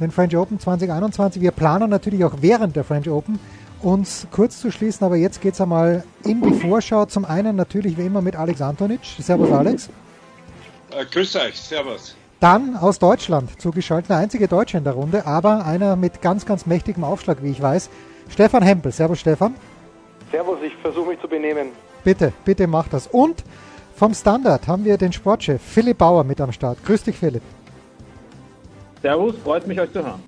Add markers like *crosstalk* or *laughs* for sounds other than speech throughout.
den French Open 2021. Wir planen natürlich auch während der French Open uns kurz zu schließen, aber jetzt geht es einmal in die Vorschau. Zum einen natürlich wie immer mit Alex Antonic. Servus Alex. Äh, grüß euch, servus. Dann aus Deutschland zugeschaltet, der einzige Deutsche in der Runde, aber einer mit ganz, ganz mächtigem Aufschlag, wie ich weiß. Stefan Hempel. Servus Stefan. Servus, ich versuche mich zu benehmen. Bitte, bitte mach das. Und vom Standard haben wir den Sportchef Philipp Bauer mit am Start. Grüß dich, Philipp. Servus, freut mich, euch zu hören.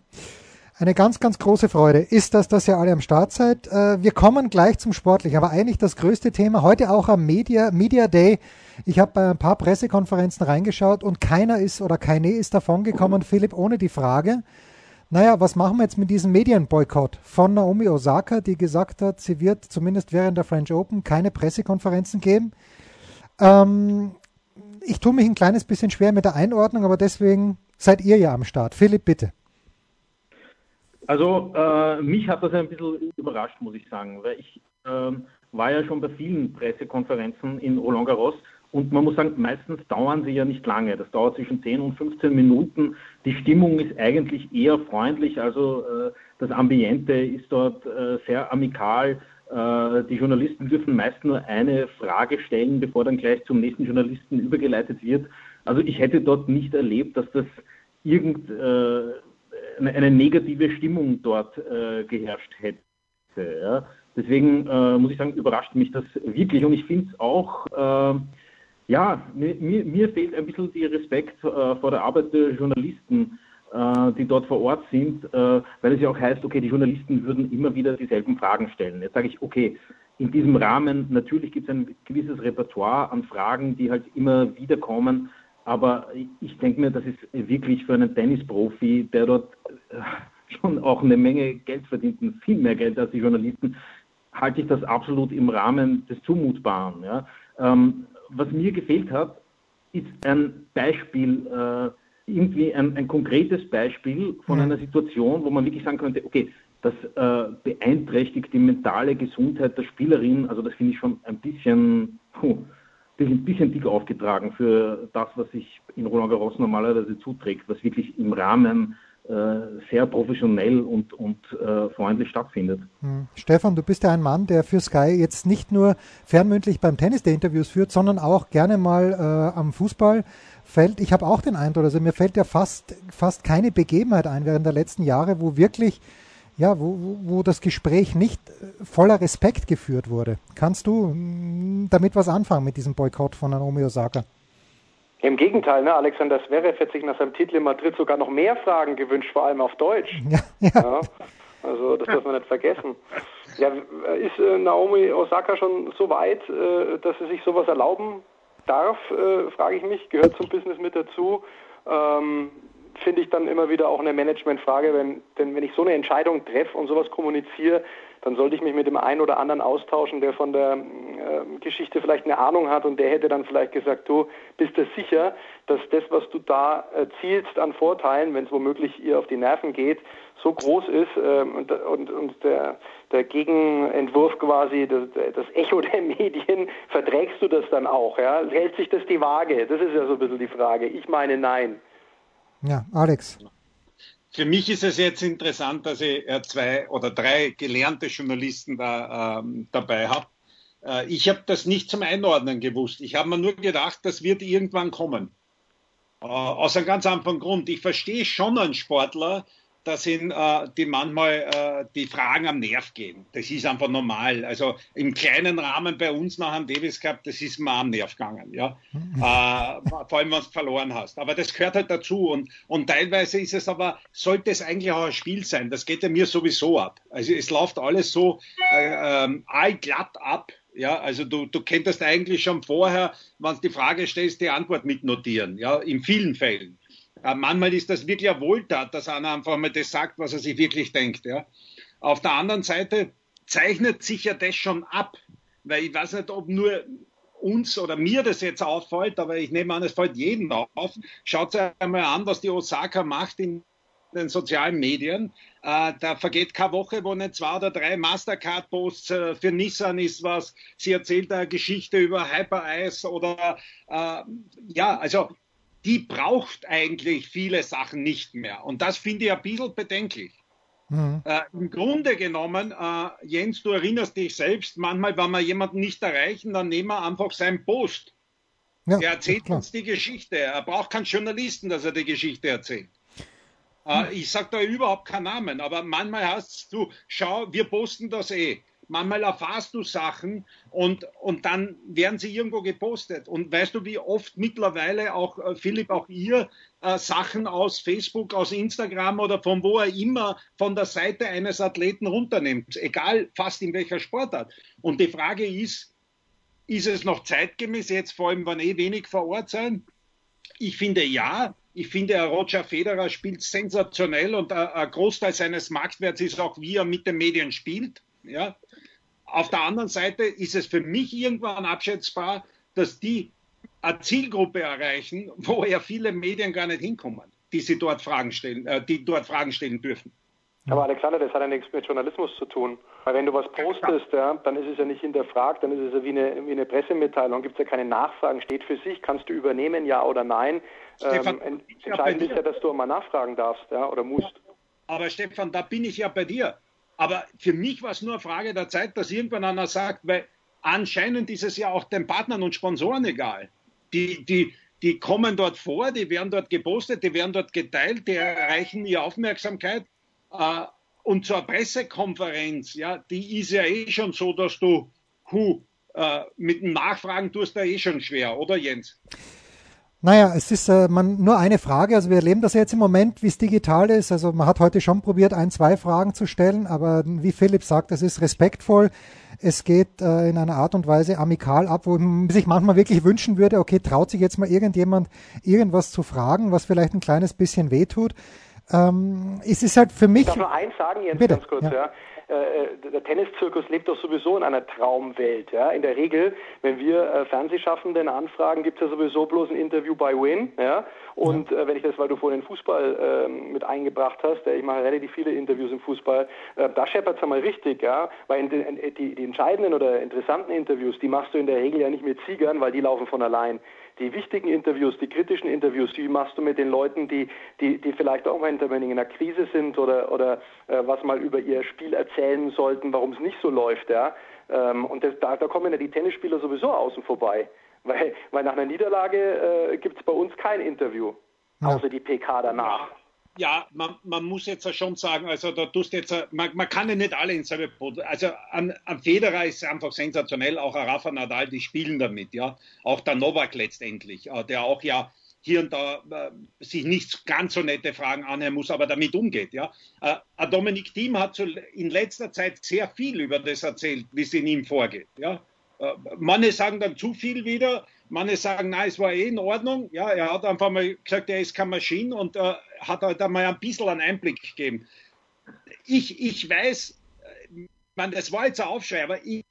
Eine ganz, ganz große Freude ist das, dass ihr alle am Start seid. Äh, wir kommen gleich zum Sportlichen, aber eigentlich das größte Thema heute auch am Media, Media Day. Ich habe bei ein paar Pressekonferenzen reingeschaut und keiner ist oder keine ist davongekommen, Philipp, ohne die Frage, naja, was machen wir jetzt mit diesem Medienboykott von Naomi Osaka, die gesagt hat, sie wird zumindest während der French Open keine Pressekonferenzen geben. Ähm, ich tue mich ein kleines bisschen schwer mit der Einordnung, aber deswegen seid ihr ja am Start. Philipp, bitte. Also äh, mich hat das ein bisschen überrascht, muss ich sagen, weil ich äh, war ja schon bei vielen Pressekonferenzen in Roland Garros und man muss sagen, meistens dauern sie ja nicht lange. Das dauert zwischen 10 und 15 Minuten. Die Stimmung ist eigentlich eher freundlich, also äh, das Ambiente ist dort äh, sehr amikal. Äh, die Journalisten dürfen meist nur eine Frage stellen, bevor dann gleich zum nächsten Journalisten übergeleitet wird. Also ich hätte dort nicht erlebt, dass das irgend äh, eine, negative Stimmung dort äh, geherrscht hätte. Ja. Deswegen äh, muss ich sagen, überrascht mich das wirklich und ich finde es auch, äh, ja, mir, mir, fehlt ein bisschen der Respekt äh, vor der Arbeit der Journalisten, äh, die dort vor Ort sind, äh, weil es ja auch heißt, okay, die Journalisten würden immer wieder dieselben Fragen stellen. Jetzt sage ich, okay, in diesem Rahmen, natürlich gibt es ein gewisses Repertoire an Fragen, die halt immer wieder kommen, aber ich denke mir, das ist wirklich für einen Tennisprofi, der dort äh, schon auch eine Menge Geld verdient, viel mehr Geld als die Journalisten, halte ich das absolut im Rahmen des Zumutbaren. Ja. Ähm, was mir gefehlt hat, ist ein Beispiel, äh, irgendwie ein, ein, konkretes Beispiel von mhm. einer Situation, wo man wirklich sagen könnte, okay, das äh, beeinträchtigt die mentale Gesundheit der Spielerin. Also das finde ich schon ein bisschen, puh, ein bisschen dick aufgetragen für das, was sich in Roland Garros normalerweise zuträgt, was wirklich im Rahmen äh, sehr professionell und, und äh, freundlich stattfindet. Hm. Stefan, du bist ja ein Mann, der für Sky jetzt nicht nur fernmündlich beim Tennis der Interviews führt, sondern auch gerne mal äh, am Fußballfeld. Ich habe auch den Eindruck, also mir fällt ja fast, fast keine Begebenheit ein während der letzten Jahre, wo wirklich ja, wo, wo das Gespräch nicht äh, voller Respekt geführt wurde. Kannst du hm, damit was anfangen mit diesem Boykott von Naomi Osaka? Im Gegenteil, ne? Alexander Zverev hat sich nach seinem Titel in Madrid sogar noch mehr Fragen gewünscht, vor allem auf Deutsch. *laughs* Ja, ja. ja also das darf man nicht vergessen. Ja, ist äh, Naomi Osaka schon so weit, äh, dass sie sich sowas erlauben darf, äh, frage ich mich, gehört zum Business mit dazu. Ähm, finde ich dann immer wieder auch eine Managementfrage, wenn, denn wenn ich so eine Entscheidung treffe und sowas kommuniziere, dann sollte ich mich mit dem einen oder anderen austauschen, der von der äh, Geschichte vielleicht eine Ahnung hat und der hätte dann vielleicht gesagt, du bist dir sicher, dass das, was du da erzielst an Vorteilen, wenn es womöglich ihr auf die Nerven geht, so groß ist äh, und, und, und der, der Gegenentwurf quasi, das, das, Echo der Medien, verträgst du das dann auch? Ja? Hält sich das die Waage? Das ist ja so ein bisschen die Frage. Ich meine nein. Ja, Alex. Für mich ist es jetzt interessant, dass ich äh, zwei oder drei gelernte Journalisten da ähm, dabei habe. Äh, ich habe das nicht zum Einordnen gewusst. Ich habe mir nur gedacht, das wird irgendwann kommen. Äh, aus einem ganz einfachen Grund. Ich verstehe schon einen Sportler, da sind äh, die manchmal äh, die Fragen am Nerv gehen. Das ist einfach normal. Also im kleinen Rahmen bei uns nach einem Davis Cup, das ist mir am Nerv gegangen, ja. Mhm. Äh, vor allem, wenn du verloren hast. Aber das gehört halt dazu. Und, und teilweise ist es aber, sollte es eigentlich auch ein Spiel sein. Das geht ja mir sowieso ab. Also es läuft alles so äh, ähm, allglatt ab. Ja, also du, du könntest eigentlich schon vorher, wenn du die Frage stellst, die Antwort mitnotieren, ja, in vielen Fällen. Äh, manchmal ist das wirklich eine Wohltat, dass einer einfach mal das sagt, was er sich wirklich denkt. Ja. Auf der anderen Seite zeichnet sich ja das schon ab, weil ich weiß nicht, ob nur uns oder mir das jetzt auffällt, aber ich nehme an, es fällt jedem auf. Schaut euch einmal an, was die Osaka macht in den sozialen Medien. Äh, da vergeht keine Woche, wo nicht zwei oder drei Mastercard-Posts äh, für Nissan ist was. Sie erzählt eine Geschichte über Hyper-Ice oder äh, ja, also die braucht eigentlich viele Sachen nicht mehr. Und das finde ich ein bisschen bedenklich. Mhm. Äh, Im Grunde genommen, äh, Jens, du erinnerst dich selbst, manchmal, wenn wir jemanden nicht erreichen, dann nehmen wir einfach seinen Post. Ja, er erzählt uns die Geschichte. Er braucht keinen Journalisten, dass er die Geschichte erzählt. Äh, ich sage da überhaupt keinen Namen, aber manchmal hast du, schau, wir posten das eh. Manchmal erfahrst du Sachen und, und dann werden sie irgendwo gepostet. Und weißt du, wie oft mittlerweile auch, äh, Philipp, auch ihr äh, Sachen aus Facebook, aus Instagram oder von wo er immer von der Seite eines Athleten runternimmt, egal fast in welcher Sportart. Und die Frage ist, ist es noch zeitgemäß jetzt, vor allem wenn eh wenig vor Ort sein? Ich finde ja. Ich finde, Roger Federer spielt sensationell und ein Großteil seines Marktwerts ist auch, wie er mit den Medien spielt. Ja. Auf der anderen Seite ist es für mich irgendwann abschätzbar, dass die eine Zielgruppe erreichen, wo ja viele Medien gar nicht hinkommen, die sie dort Fragen stellen, äh, die dort Fragen stellen dürfen. Aber Alexander, das hat ja nichts mit Journalismus zu tun. Weil wenn du was postest, ja, dann ist es ja nicht hinterfragt, dann ist es ja wie eine, wie eine Pressemitteilung, gibt es ja keine Nachfragen, steht für sich, kannst du übernehmen, ja oder nein. Stefan, ähm, entscheidend ist ja, dass du mal nachfragen darfst ja, oder musst. Aber Stefan, da bin ich ja bei dir. Aber für mich war es nur eine Frage der Zeit, dass irgendwann einer sagt, weil anscheinend ist es ja auch den Partnern und Sponsoren egal. Die, die, die kommen dort vor, die werden dort gepostet, die werden dort geteilt, die erreichen ihre Aufmerksamkeit. Äh, und zur Pressekonferenz, ja, die ist ja eh schon so, dass du, hu, äh, mit Nachfragen tust du eh schon schwer, oder Jens? Naja, es ist äh, man, nur eine Frage. Also wir erleben das jetzt im Moment, wie es digital ist. Also man hat heute schon probiert, ein, zwei Fragen zu stellen, aber wie Philipp sagt, es ist respektvoll. Es geht äh, in einer Art und Weise amikal ab, wo man sich manchmal wirklich wünschen würde, okay, traut sich jetzt mal irgendjemand irgendwas zu fragen, was vielleicht ein kleines bisschen wehtut. Ähm, es ist halt für mich. Ich darf nur eins sagen, Jens, Bitte, ganz kurz, ja. ja. Äh, der Tenniszirkus lebt doch sowieso in einer Traumwelt. Ja? In der Regel, wenn wir äh, Fernsehschaffenden anfragen, gibt es ja sowieso bloß ein Interview bei Win. Ja? Und äh, wenn ich das, weil du vorhin den Fußball äh, mit eingebracht hast, äh, ich mache relativ viele Interviews im Fußball, äh, da scheppert es einmal richtig, ja, weil in in, die, die entscheidenden oder interessanten Interviews, die machst du in der Regel ja nicht mit Siegern, weil die laufen von allein die wichtigen Interviews, die kritischen Interviews, die machst du mit den Leuten, die, die, die vielleicht auch mal in einer Krise sind oder, oder äh, was mal über ihr Spiel erzählen sollten, warum es nicht so läuft. Ja? Ähm, und das, da, da kommen ja die Tennisspieler sowieso außen vorbei. *laughs* Weil, weil nach einer Niederlage äh, gibt es bei uns kein Interview, außer die PK danach ja, man, man muss jetzt schon sagen, also da tust jetzt, man, man kann ja nicht alle ins selbe Boot. Also an, an Federer ist einfach sensationell, auch ein Rafa Nadal, die spielen damit, ja. Auch der Novak letztendlich, äh, der auch ja hier und da äh, sich nicht ganz so nette Fragen anhören muss, aber damit umgeht, ja. Äh, Dominik Thiem hat so in letzter Zeit sehr viel über das erzählt, wie es in ihm vorgeht, ja. Äh, manche sagen dann zu viel wieder, manche sagen, nein, es war eh in Ordnung. Ja, er hat einfach mal gesagt, er ist keine Maschine und äh, hat halt einmal ein bisschen einen Einblick gegeben. Ich, ich weiß, äh, man, das war jetzt ein Aufschrei, aber ich,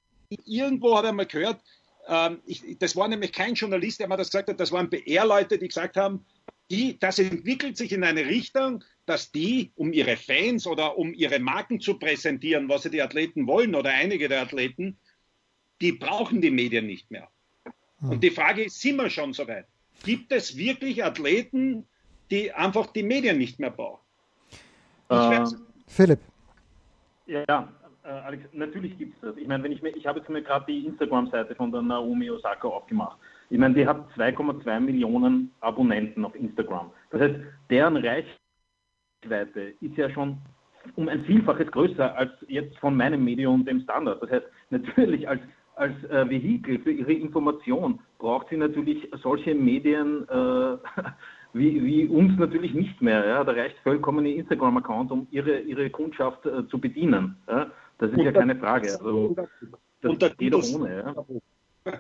irgendwo habe ich mal gehört, ähm, ich, das war nämlich kein Journalist, der mir das gesagt hat, das waren PR-Leute, die gesagt haben, die, das entwickelt sich in eine Richtung, dass die, um ihre Fans oder um ihre Marken zu präsentieren, was sie die Athleten wollen oder einige der Athleten, die brauchen die Medien nicht mehr. Hm. Und die Frage ist, sind wir schon so weit? Gibt es wirklich Athleten, die einfach die Medien nicht mehr brauchen? Äh, Philipp. Ja, äh, Alex, natürlich gibt es das. Ich meine, wenn ich mir, ich habe jetzt mir gerade die Instagram-Seite von der Naomi Osaka aufgemacht. Ich meine, die hat 2,2 Millionen Abonnenten auf Instagram. Das heißt, deren Reichweite Reichweite ist ja schon um ein Vielfaches größer als jetzt von meinem Medium, dem Standard. Das heißt, *laughs* natürlich als, als äh, Vehikel für ihre Information braucht sie natürlich solche Medien äh, *laughs* wie, wie, uns natürlich nicht mehr. Ja? Da reicht vollkommen ein Instagram-Account, um ihre, ihre Kundschaft äh, zu bedienen. Ja? Das ist ja keine Frage. Also, das geht auch ohne. Ja?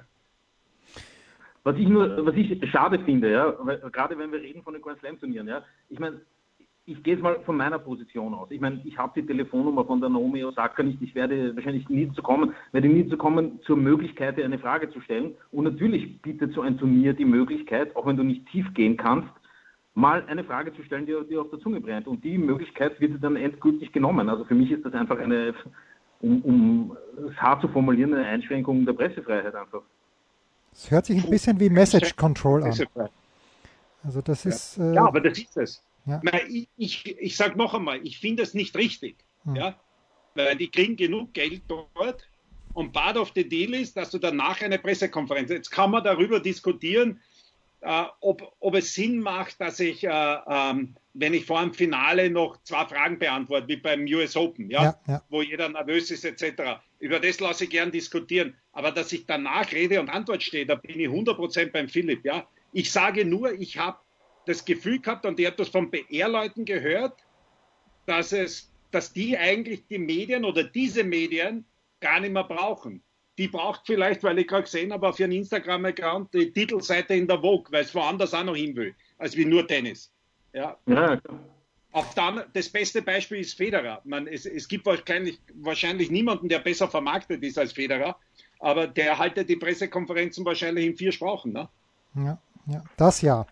Was ich nur, was ich schade finde, ja, weil, gerade wenn wir reden von den Grand Slam Turnieren, ja, ich meine, ich gehe jetzt mal von meiner Position aus. Ich meine, ich habe die Telefonnummer von der Naomi Osaka nicht. Ich werde wahrscheinlich nie zu kommen, werde nie zu kommen zur Möglichkeit, eine Frage zu stellen. Und natürlich bietet so ein Turnier die Möglichkeit, auch wenn du nicht tief gehen kannst, mal eine Frage zu stellen, die dir auf der Zunge brennt. Und die Möglichkeit wird dann endgültig genommen. Also für mich ist das einfach eine, um, um es hart zu formulieren, eine Einschränkung der Pressefreiheit einfach. Es hört sich ein bisschen wie Message Control an. Also das ist. Äh, ja, aber das ist es. Ja. Ich, ich, ich sage noch einmal, ich finde es nicht richtig. Hm. Ja? Weil die kriegen genug Geld dort und part of the deal ist, dass du danach eine Pressekonferenz. Jetzt kann man darüber diskutieren, äh, ob, ob es Sinn macht, dass ich, äh, ähm, wenn ich vor dem Finale noch zwei Fragen beantworte, wie beim US Open, ja, ja, ja. wo jeder nervös ist, etc. Über das lasse ich gern diskutieren. Aber dass ich danach Rede und Antwort stehe, da bin ich 100% beim Philipp. Ja. Ich sage nur, ich habe das Gefühl gehabt, und ich habe das von PR-Leuten gehört, dass, es, dass die eigentlich die Medien oder diese Medien gar nicht mehr brauchen. Die braucht vielleicht, weil ich gerade gesehen habe, auf ihren Instagram-Account die Titelseite in der Vogue, weil es woanders auch noch hin will, als wie nur Tennis. Ja. ja. Auf dann, das beste Beispiel ist Federer. Man, es, es gibt wahrscheinlich, wahrscheinlich niemanden, der besser vermarktet ist als Federer, aber der haltet die Pressekonferenzen wahrscheinlich in vier Sprachen. Ne? Ja. Ja, das ja.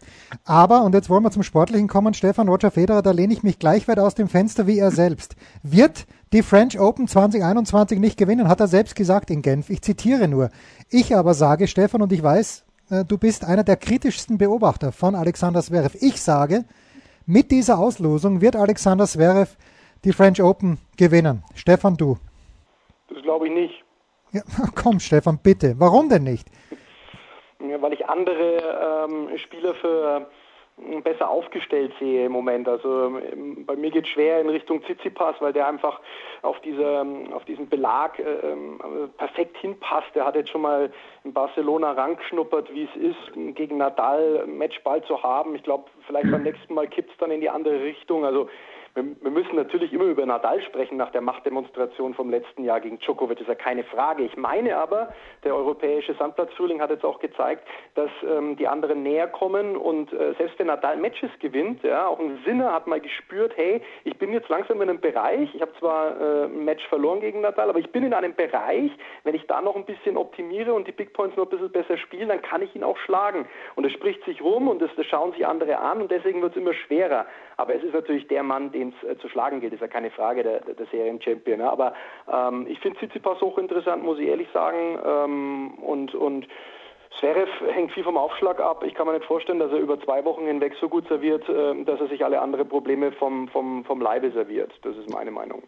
Aber, und jetzt wollen wir zum Sportlichen kommen, Stefan Roger Federer, da lehne ich mich gleich weit aus dem Fenster wie er selbst. Wird die French Open 2021 nicht gewinnen, hat er selbst gesagt in Genf. Ich zitiere nur. Ich aber sage, Stefan, und ich weiß, äh, du bist einer der kritischsten Beobachter von Alexander Zverev. Ich sage, mit dieser Auslosung wird Alexander Zverev die French Open gewinnen. Stefan, du. Das glaube ich nicht. Ja, *laughs* komm, Stefan, bitte. Warum denn nicht? Weil ich andere ähm, Spieler für äh, besser aufgestellt sehe im Moment. Also ähm, bei mir geht es schwer in Richtung Tsitsipas, weil der einfach auf, diese, auf diesen Belag äh, ähm, perfekt hinpasst. Der hat jetzt schon mal in Barcelona rangeschnuppert, wie es ist, gegen Nadal Matchball zu haben. Ich glaube, vielleicht beim nächsten Mal kippt es dann in die andere Richtung. Also wir, müssen natürlich immer über Nadal sprechen nach der Machtdemonstration vom letzten Jahr gegen Djokovic, ist ja keine Frage. Ich meine aber, der europäische Sandplatzfrühling hat jetzt auch gezeigt, dass ähm, die anderen näher kommen und äh, selbst wenn Nadal Matches gewinnt, ja, auch ein Sinner hat mal gespürt, hey, ich bin jetzt langsam in einem Bereich, ich habe zwar äh, ein Match verloren gegen Nadal, aber ich bin in einem Bereich, wenn ich da noch ein bisschen optimiere und die Big Points noch ein bisschen besser spiele, dann kann ich ihn auch schlagen. Und es spricht sich rum und das, das schauen sich andere an und deswegen wird es immer schwerer. Aber es ist natürlich der Mann, den es äh, zu schlagen gilt, ist ja keine Frage, der, der Serienchampion. Ja. Aber ähm, ich finde Tsitsipas hochinteressant, muss ich ehrlich sagen. Ähm, und, und Zverev hängt viel vom Aufschlag ab. Ich kann mir nicht vorstellen, dass er über zwei Wochen hinweg so gut serviert, äh, dass er sich alle anderen Probleme vom, vom, vom Leibe serviert. Das ist meine Meinung.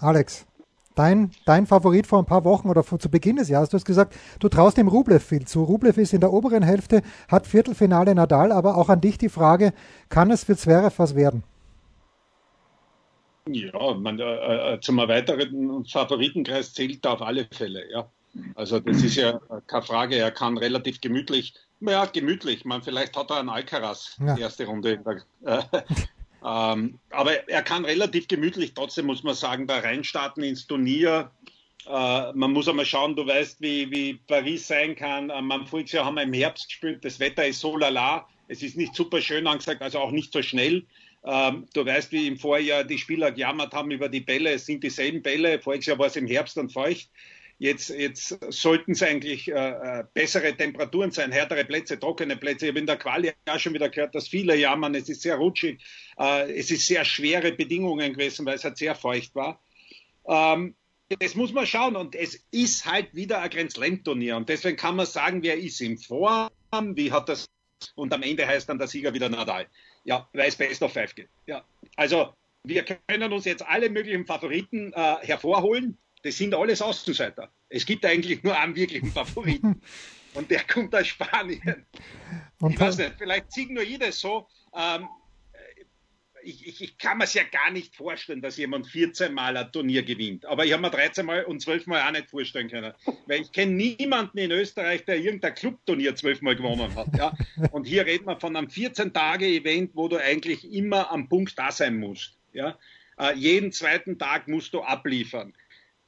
Alex dein, dein Favorit vor ein paar Wochen oder vor, zu Beginn des Jahres. Du hast gesagt, du traust dem Rublev viel zu. Rublev ist in der oberen Hälfte, hat Viertelfinale Nadal, aber auch an dich die Frage, kann es für Zverev was werden? Ja, man, äh, äh zum erweiterten Favoritenkreis zählt er auf alle Fälle, ja. Also das ist ja keine Frage, er kann relativ gemütlich, ja, gemütlich, man, vielleicht hat er einen Alcaraz, ja. die erste Runde äh, *laughs* ähm, aber er kann relativ gemütlich, trotzdem muss man sagen, da reinstarten ins Turnier. Äh, man muss einmal schauen, du weißt, wie, wie Paris sein kann. Ähm, am voriges Jahr haben wir im Herbst gespielt, das Wetter ist so lala. Es ist nicht super schön angesagt, also auch nicht so schnell. Ähm, du weißt, wie im Vorjahr die Spieler gejammert haben über die Bälle. Es sind dieselben Bälle. Voriges Jahr war es im Herbst und feucht. Jetzt, jetzt sollten es eigentlich äh, äh, bessere Temperaturen sein, härtere Plätze, trockene Plätze. Ich habe in der Quali ja schon wieder gehört, dass viele jammern, es ist sehr rutschig, äh, es ist sehr schwere Bedingungen gewesen, weil es halt sehr feucht war. Ähm, das muss man schauen und es ist halt wieder ein Grand Slam-Turnier und deswegen kann man sagen, wer ist in Form, wie hat das und am Ende heißt dann der Sieger wieder Nadal. Ja, weil es Best of Five geht. Ja, also wir können uns jetzt alle möglichen Favoriten äh, hervorholen das sind alles Außenseiter. Es gibt eigentlich nur einen wirklichen Favoriten. *laughs* und der kommt aus Spanien. Und ich weiß nicht, vielleicht sieht nur jeder so. Ähm, ich, ich, ich kann mir es ja gar nicht vorstellen, dass jemand 14 Mal ein Turnier gewinnt. Aber ich habe mir 13 Mal und 12 Mal auch nicht vorstellen können. Weil ich kenne niemanden in Österreich, der irgendein Clubturnier 12 Mal gewonnen hat. Ja? Und hier reden wir von einem 14-Tage-Event, wo du eigentlich immer am Punkt da sein musst. Ja? Äh, jeden zweiten Tag musst du abliefern.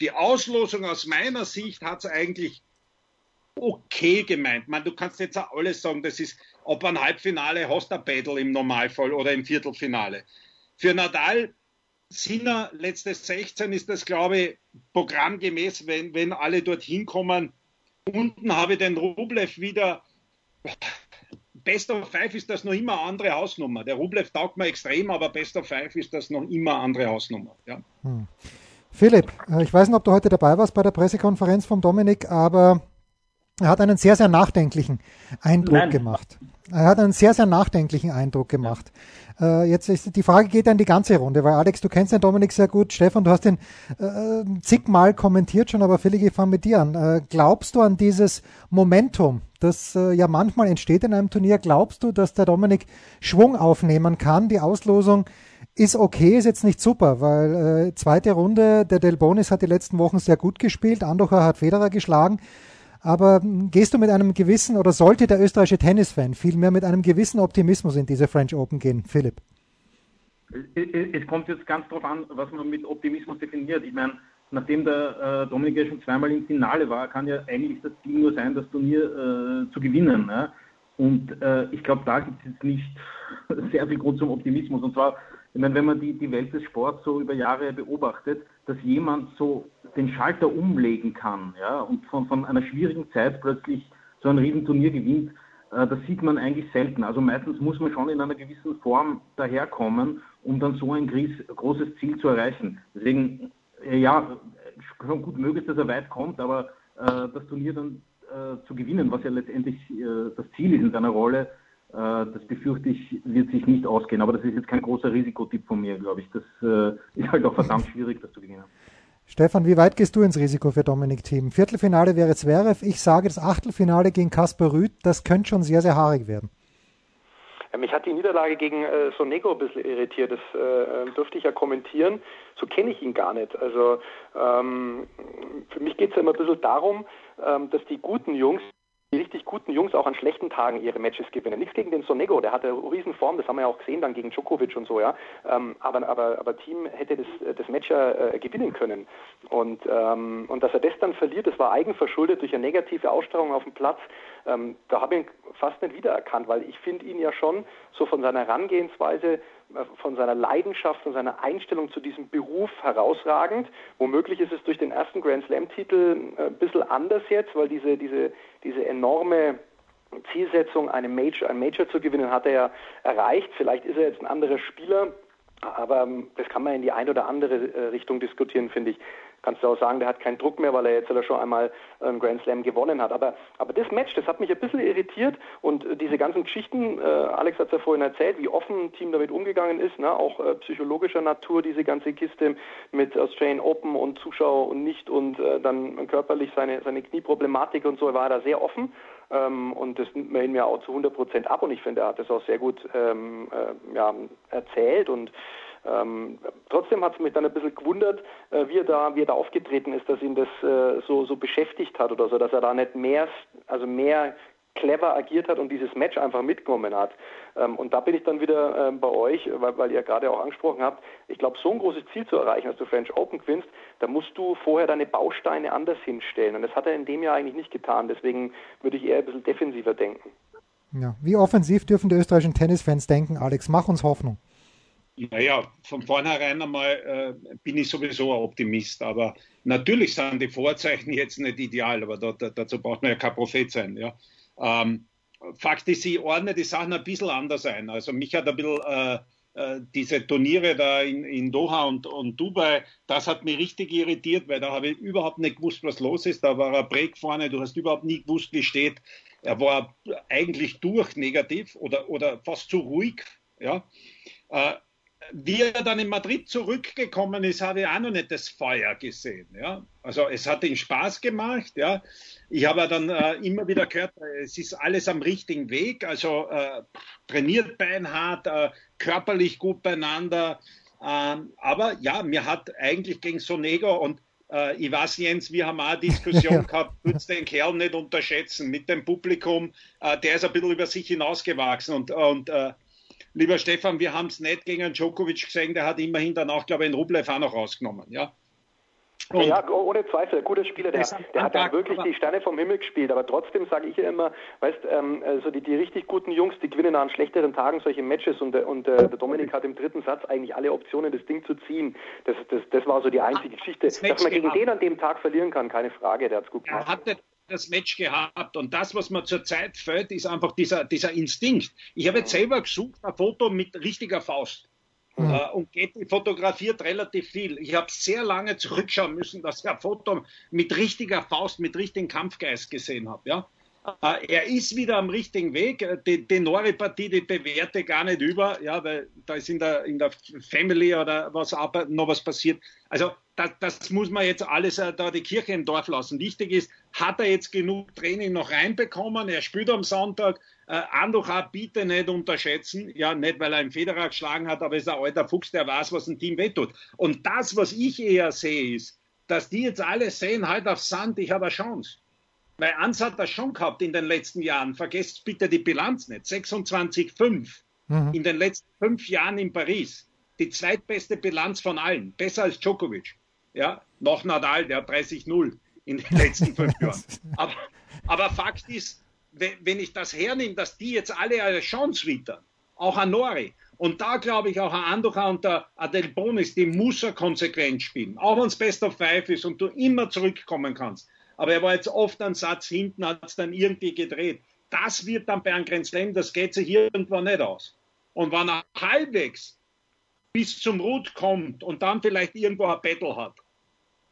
Die Auslosung aus meiner Sicht hat es eigentlich okay gemeint. Man, du kannst jetzt auch alles sagen, das ist, ob ein Halbfinale hast du Battle im Normalfall oder im Viertelfinale. Für Nadal Sinner, letzte 16 ist das, glaube ich, programmgemäß, wenn, wenn alle dorthin kommen. Unten habe ich den Rublev wieder. Best of Five ist das noch immer eine andere Hausnummer. Der Rublev taugt mir extrem, aber Best of Five ist das noch immer eine andere Hausnummer. Ja. Hm. Philipp, äh, ich weiß nicht, ob du heute dabei warst bei der Pressekonferenz vom Dominik, aber er hat einen sehr, sehr nachdenklichen Eindruck Nein. gemacht. Er hat einen sehr, sehr nachdenklichen Eindruck gemacht. Äh, jetzt ist die Frage geht an die ganze Runde, weil Alex, du kennst den Dominik sehr gut. Stefan, du hast ihn äh, zigmal kommentiert schon, aber Philipp, ich fange mit dir an. Äh, glaubst du an dieses Momentum, das äh, ja manchmal entsteht in einem Turnier? Glaubst du, dass der Dominik Schwung aufnehmen kann? Die Auslosung ist okay, ist jetzt nicht super, weil äh, zweite Runde, der Del Bonis hat die letzten Wochen sehr gut gespielt, Andocher hat Federer geschlagen. Aber gehst du mit einem gewissen oder sollte der österreichische Tennisfan vielmehr mit einem gewissen Optimismus in diese French Open gehen, Philipp? Es kommt jetzt ganz darauf an, was man mit Optimismus definiert. Ich meine, nachdem der äh, Dominik ja schon zweimal im Finale war, kann ja eigentlich das Ziel nur sein, das Turnier äh, zu gewinnen. Ne? Und äh, ich glaube, da gibt es jetzt nicht *laughs* sehr viel Grund zum Optimismus. Und zwar ich meine, wenn man die, die Welt des Sports so über Jahre beobachtet, dass jemand so den Schalter umlegen kann ja, und von, von einer schwierigen Zeit plötzlich so ein Riesenturnier gewinnt, äh, das sieht man eigentlich selten. Also meistens muss man schon in einer gewissen Form daherkommen, um dann so ein großes Ziel zu erreichen. Deswegen, äh, ja, schon gut möglich, dass er weit kommt, aber äh, das Turnier dann äh, zu gewinnen, was ja letztendlich äh, das Ziel ist in seiner Rolle, das befürchte ich, wird sich nicht ausgehen. Aber das ist jetzt kein großer Risikotipp von mir, glaube ich. Das äh, *laughs* ist halt auch verdammt *laughs* schwierig, das zu gewinnen. Stefan, wie weit gehst du ins Risiko für Dominik Thiem? Viertelfinale wäre Zverev. Ich sage, das Achtelfinale gegen Kasper Rüth, das könnte schon sehr, sehr haarig werden. Ja, mich hat die Niederlage gegen äh, Sonego ein bisschen irritiert. Das äh, dürfte ich ja kommentieren. So kenne ich ihn gar nicht. Also ähm, für mich geht es ja immer ein bisschen darum, ähm, dass die guten Jungs die richtig guten Jungs auch an schlechten Tagen ihre Matches gewinnen. Nichts gegen den Sonego, der hatte Riesenform, das haben wir ja auch gesehen dann gegen Djokovic und so, ja. Ähm, aber, aber, aber Team hätte das, das Match ja äh, gewinnen können. Und, ähm, und dass er das dann verliert, das war eigenverschuldet durch eine negative Ausstrahlung auf dem Platz. Ähm, da habe ich ihn fast nicht wiedererkannt, weil ich finde ihn ja schon so von seiner Herangehensweise von seiner Leidenschaft, von seiner Einstellung zu diesem Beruf herausragend. Womöglich ist es durch den ersten Grand Slam-Titel äh, ein bisschen anders jetzt, weil diese, diese, diese enorme Zielsetzung, eine Major, ein Major zu gewinnen, hat er ja erreicht. Vielleicht ist er jetzt ein anderer Spieler, aber ähm, das kann man in die eine oder andere äh, Richtung diskutieren, finde ich kannst du auch sagen, der hat keinen Druck mehr, weil er jetzt schon einmal einen Grand Slam gewonnen hat. Aber, aber das Match, das hat mich ein bisschen irritiert und äh, diese ganzen Geschichten, äh, Alex hat es ja vorhin erzählt, wie offen ein Team damit umgegangen ist, ne? auch äh, psychologischer Natur, diese ganze Kiste mit Australian Open und Zuschauer und nicht und äh, dann körperlich seine, seine Knieproblematik und so, war er da sehr offen. Ähm, und das nimmt man ihn ja auch zu 100 Prozent ab und ich finde, er hat das auch sehr gut ähm, äh, ja, erzählt und ähm, trotzdem hat es mich dann ein bisschen gewundert, äh, wie, er da, wie er da aufgetreten ist, dass ihn das äh, so, so beschäftigt hat oder so, dass er da nicht mehr, also mehr clever agiert hat und dieses Match einfach mitgenommen hat. Ähm, und da bin ich dann wieder äh, bei euch, weil, weil ihr gerade auch angesprochen habt, ich glaube, so ein großes Ziel zu erreichen, dass du French Open gewinnst, da musst du vorher deine Bausteine anders hinstellen. Und das hat er in dem Jahr eigentlich nicht getan. Deswegen würde ich eher ein bisschen defensiver denken. Ja. Wie offensiv dürfen die österreichischen Tennisfans denken, Alex? Mach uns Hoffnung. Naja, von vornherein einmal äh, bin ich sowieso ein Optimist, aber natürlich sind die Vorzeichen jetzt nicht ideal, aber da, da, dazu braucht man ja kein Prophet sein. Ja. Ähm, Fakt ist, ich ordne die Sachen ein bisschen anders ein. Also mich hat ein bisschen äh, äh, diese Turniere da in, in Doha und, und, Dubai, das hat mich richtig irritiert, weil da habe ich überhaupt nicht gewusst, was los ist. Da war er Break vorne, du hast überhaupt nie gewusst, wie steht. Er war eigentlich durch negativ oder, oder fast zu ruhig. Ja. Wie er dann in Madrid zurückgekommen ist, habe ich auch noch nicht das Feuer gesehen. Ja? Also es hat ihm Spaß gemacht. Ja? Ich habe dann äh, immer wieder gehört, es ist alles am richtigen Weg. Also äh, trainiert beinhart, äh, körperlich gut beieinander. Ähm, aber ja, mir hat eigentlich gegen Sonego und äh, ich weiß, Jens, wir haben auch eine Diskussion ja. *laughs* gehabt, würdest den Kerl nicht unterschätzen mit dem Publikum. Äh, der ist ein bisschen über sich hinausgewachsen und, und äh, lieber Stefan, wir haben es nicht gegen Djokovic gesehen, der hat immerhin danach, glaube ich, einen Rublev auch noch rausgenommen. Ja? Und ja, ohne Zweifel, ein guter Spieler, der, der hat da wirklich die Sterne vom Himmel gespielt, aber trotzdem sage ich ja immer, weißt, ähm, also die, die richtig guten Jungs, die gewinnen an schlechteren Tagen solche Matches und, und äh, der Dominik hat im dritten Satz eigentlich alle Optionen, das Ding zu ziehen. Das, das, das war so die einzige Geschichte. Das Dass man gegen den an dem Tag verlieren kann, keine Frage, der hat es gut gemacht. Das Match gehabt und das, was mir zurzeit fällt, ist einfach dieser, dieser Instinkt. Ich habe jetzt selber gesucht, ein Foto mit richtiger Faust. Mhm. Äh, und Getty fotografiert relativ viel. Ich habe sehr lange zurückschauen müssen, dass ich ein Foto mit richtiger Faust, mit richtigem Kampfgeist gesehen habe. Ja? Äh, er ist wieder am richtigen Weg. Äh, die, die Nori-Partie, die bewährte gar nicht über, ja, weil da ist in der, in der Family oder was noch was passiert. Also das, das muss man jetzt alles äh, da die Kirche im Dorf lassen. Wichtig ist, hat er jetzt genug Training noch reinbekommen? Er spielt am Sonntag. Äh, Andujar bitte nicht unterschätzen. Ja, nicht, weil er einen Federer geschlagen hat, aber ist ein alter Fuchs, der weiß, was ein Team wehtut. Und das, was ich eher sehe, ist, dass die jetzt alle sehen, halt auf Sand, ich habe eine Chance. Weil Ans hat das schon gehabt in den letzten Jahren. Vergesst bitte die Bilanz nicht. 26,5 mhm. in den letzten fünf Jahren in Paris. Die zweitbeste Bilanz von allen. Besser als Djokovic. Ja, noch Nadal, der hat 30-0 in den letzten fünf *laughs* Jahren. Aber, aber Fakt ist, wenn ich das hernehme, dass die jetzt alle eine Chance wittern, auch an Nori, und da glaube ich auch an Andocha und der Adel Bonis, die muss er konsequent spielen. Auch wenn es Best of Five ist und du immer zurückkommen kannst. Aber er war jetzt oft ein Satz hinten, hat es dann irgendwie gedreht. Das wird dann bei einem Grand das geht sich irgendwann nicht aus. Und wenn er halbwegs bis zum Root kommt und dann vielleicht irgendwo ein Battle hat,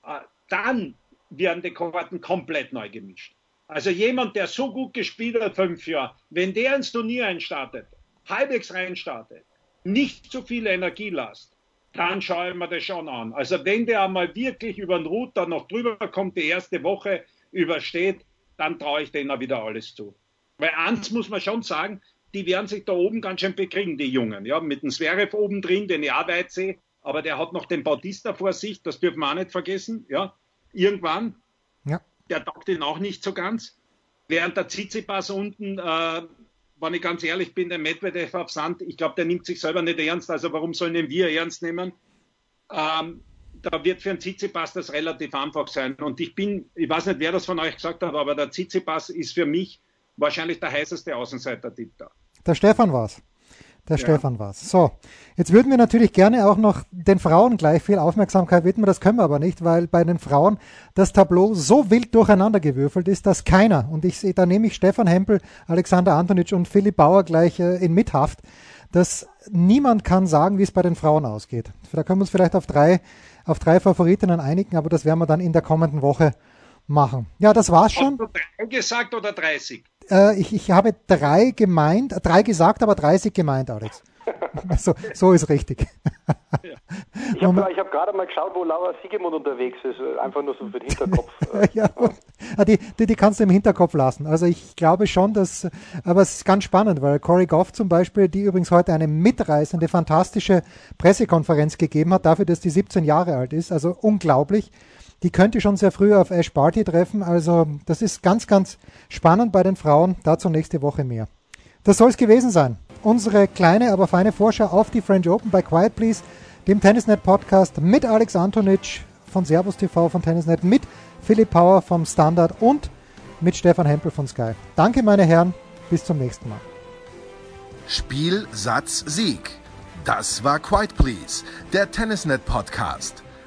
äh, dann werden die Karten komplett neu gemischt. Also jemand, der so gut gespielt hat fünf Jahre, wenn der ins Turnier einstartet, halbwegs reinstartet, nicht zu viel Energie lasst, dann schaue ich mir das schon an. Also wenn der einmal wirklich über den Router noch drüber kommt, die erste Woche übersteht, dann traue ich denen auch wieder alles zu. Weil eins muss man schon sagen, die werden sich da oben ganz schön bekriegen, die Jungen. Ja, mit dem Zverev oben drin, den ich auch weit sehe, aber der hat noch den Bautista vor sich, das dürfen wir auch nicht vergessen. Ja, irgendwann. Ja. Der taugt ihn auch nicht so ganz. Während der Tsitsipas unten, äh, wenn ich ganz ehrlich bin, der Medvedev auf Sand, ich glaube, der nimmt sich selber nicht ernst. Also warum sollen ihn wir ernst nehmen? Ähm, da wird für einen Tsitsipas das relativ einfach sein. Und ich bin, ich weiß nicht, wer das von euch gesagt hat, aber der Tsitsipas ist für mich wahrscheinlich der heißeste Außenseiter-Tipp da. Der Stefan war's. Der ja. Stefan war's. So, jetzt würden wir natürlich gerne auch noch den Frauen gleich viel Aufmerksamkeit widmen. Das können wir aber nicht, weil bei den Frauen das Tableau so wild durcheinandergewürfelt ist, dass keiner, und ich da nehme ich Stefan Hempel, Alexander Antonitsch und Philipp Bauer gleich äh, in Mithaft, dass niemand kann sagen, wie es bei den Frauen ausgeht. Da können wir uns vielleicht auf drei, auf drei Favoritinnen einigen, aber das werden wir dann in der kommenden Woche machen. Ja, das war's schon. Hast du drei gesagt oder 30? Äh, ich, ich habe drei gemeint, äh, drei gesagt, aber 30 gemeint, Alex. *laughs* so, so ist richtig. Ja. Ich habe hab gerade mal geschaut, wo Laura Siegemund unterwegs ist, äh, einfach nur so für den Hinterkopf. *laughs* ja, ah, die, die, die, kannst du im Hinterkopf lassen. Also ich glaube schon, dass, aber es ist ganz spannend, weil Cory Goff zum Beispiel, die übrigens heute eine mitreißende, fantastische Pressekonferenz gegeben hat, dafür, dass die 17 Jahre alt ist, also unglaublich die könnte schon sehr früh auf Ash Barty treffen. Also das ist ganz, ganz spannend bei den Frauen. Dazu nächste Woche mehr. Das soll es gewesen sein. Unsere kleine, aber feine Vorschau auf die French Open bei Quiet Please, dem Tennisnet Podcast mit Alex Antonitsch von Servus TV von Tennisnet, mit Philipp Power vom Standard und mit Stefan Hempel von Sky. Danke, meine Herren. Bis zum nächsten Mal. Spiel, Satz, Sieg. Das war Quiet Please, der Tennisnet Podcast